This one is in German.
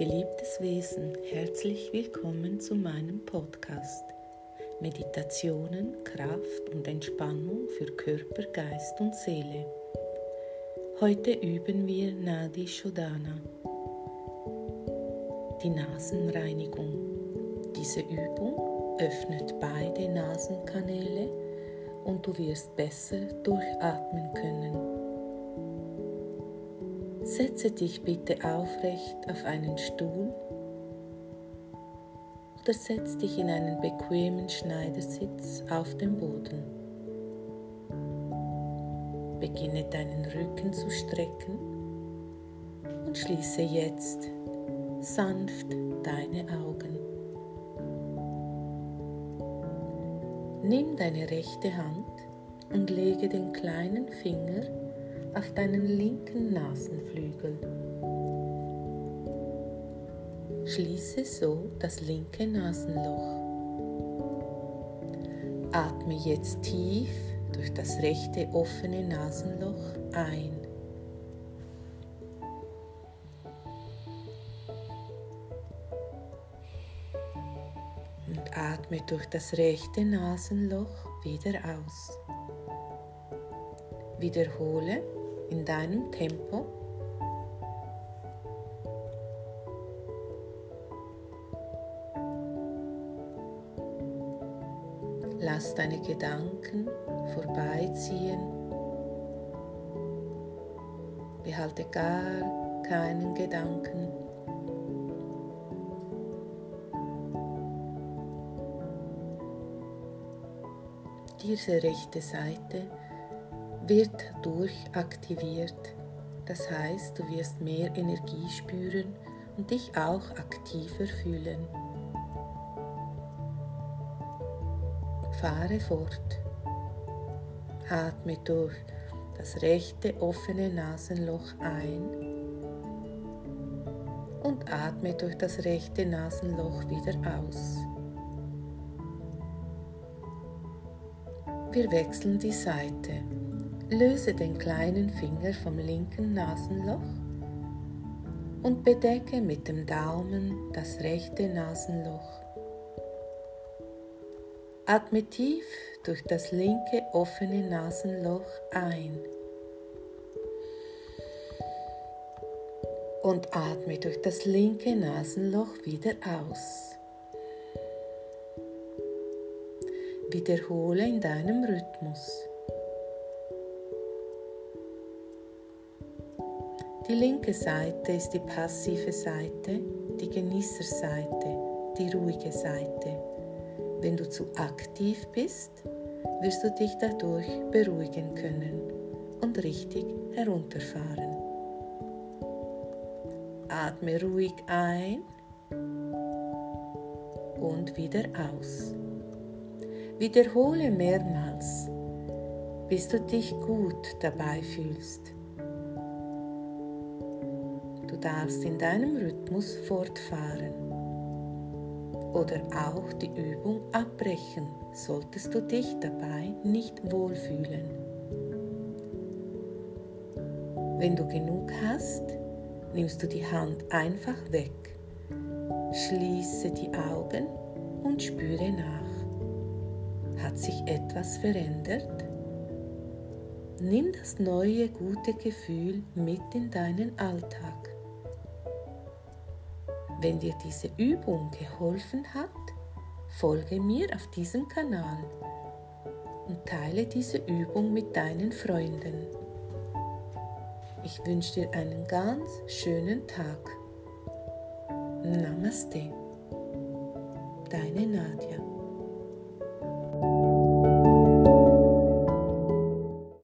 Geliebtes Wesen, herzlich willkommen zu meinem Podcast. Meditationen, Kraft und Entspannung für Körper, Geist und Seele. Heute üben wir Nadi Shodana, die Nasenreinigung. Diese Übung öffnet beide Nasenkanäle und du wirst besser durchatmen können. Setze dich bitte aufrecht auf einen Stuhl oder setz dich in einen bequemen Schneidersitz auf dem Boden. Beginne deinen Rücken zu strecken und schließe jetzt sanft deine Augen. Nimm deine rechte Hand und lege den kleinen Finger auf deinen linken Nasenflügel. Schließe so das linke Nasenloch. Atme jetzt tief durch das rechte offene Nasenloch ein. Und atme durch das rechte Nasenloch wieder aus. Wiederhole in deinem Tempo. Lass deine Gedanken vorbeiziehen. Behalte gar keinen Gedanken. Diese rechte Seite wird durchaktiviert. Das heißt, du wirst mehr Energie spüren und dich auch aktiver fühlen. Fahre fort. Atme durch das rechte offene Nasenloch ein und atme durch das rechte Nasenloch wieder aus. Wir wechseln die Seite. Löse den kleinen Finger vom linken Nasenloch und bedecke mit dem Daumen das rechte Nasenloch. Atme tief durch das linke offene Nasenloch ein und atme durch das linke Nasenloch wieder aus. Wiederhole in deinem Rhythmus. Die linke Seite ist die passive Seite, die Genießerseite, die ruhige Seite. Wenn du zu aktiv bist, wirst du dich dadurch beruhigen können und richtig herunterfahren. Atme ruhig ein und wieder aus. Wiederhole mehrmals, bis du dich gut dabei fühlst darfst in deinem Rhythmus fortfahren. Oder auch die Übung abbrechen, solltest du dich dabei nicht wohlfühlen. Wenn du genug hast, nimmst du die Hand einfach weg, schließe die Augen und spüre nach. Hat sich etwas verändert? Nimm das neue gute Gefühl mit in deinen Alltag. Wenn dir diese Übung geholfen hat, folge mir auf diesem Kanal und teile diese Übung mit deinen Freunden. Ich wünsche dir einen ganz schönen Tag. Namaste. Deine Nadja.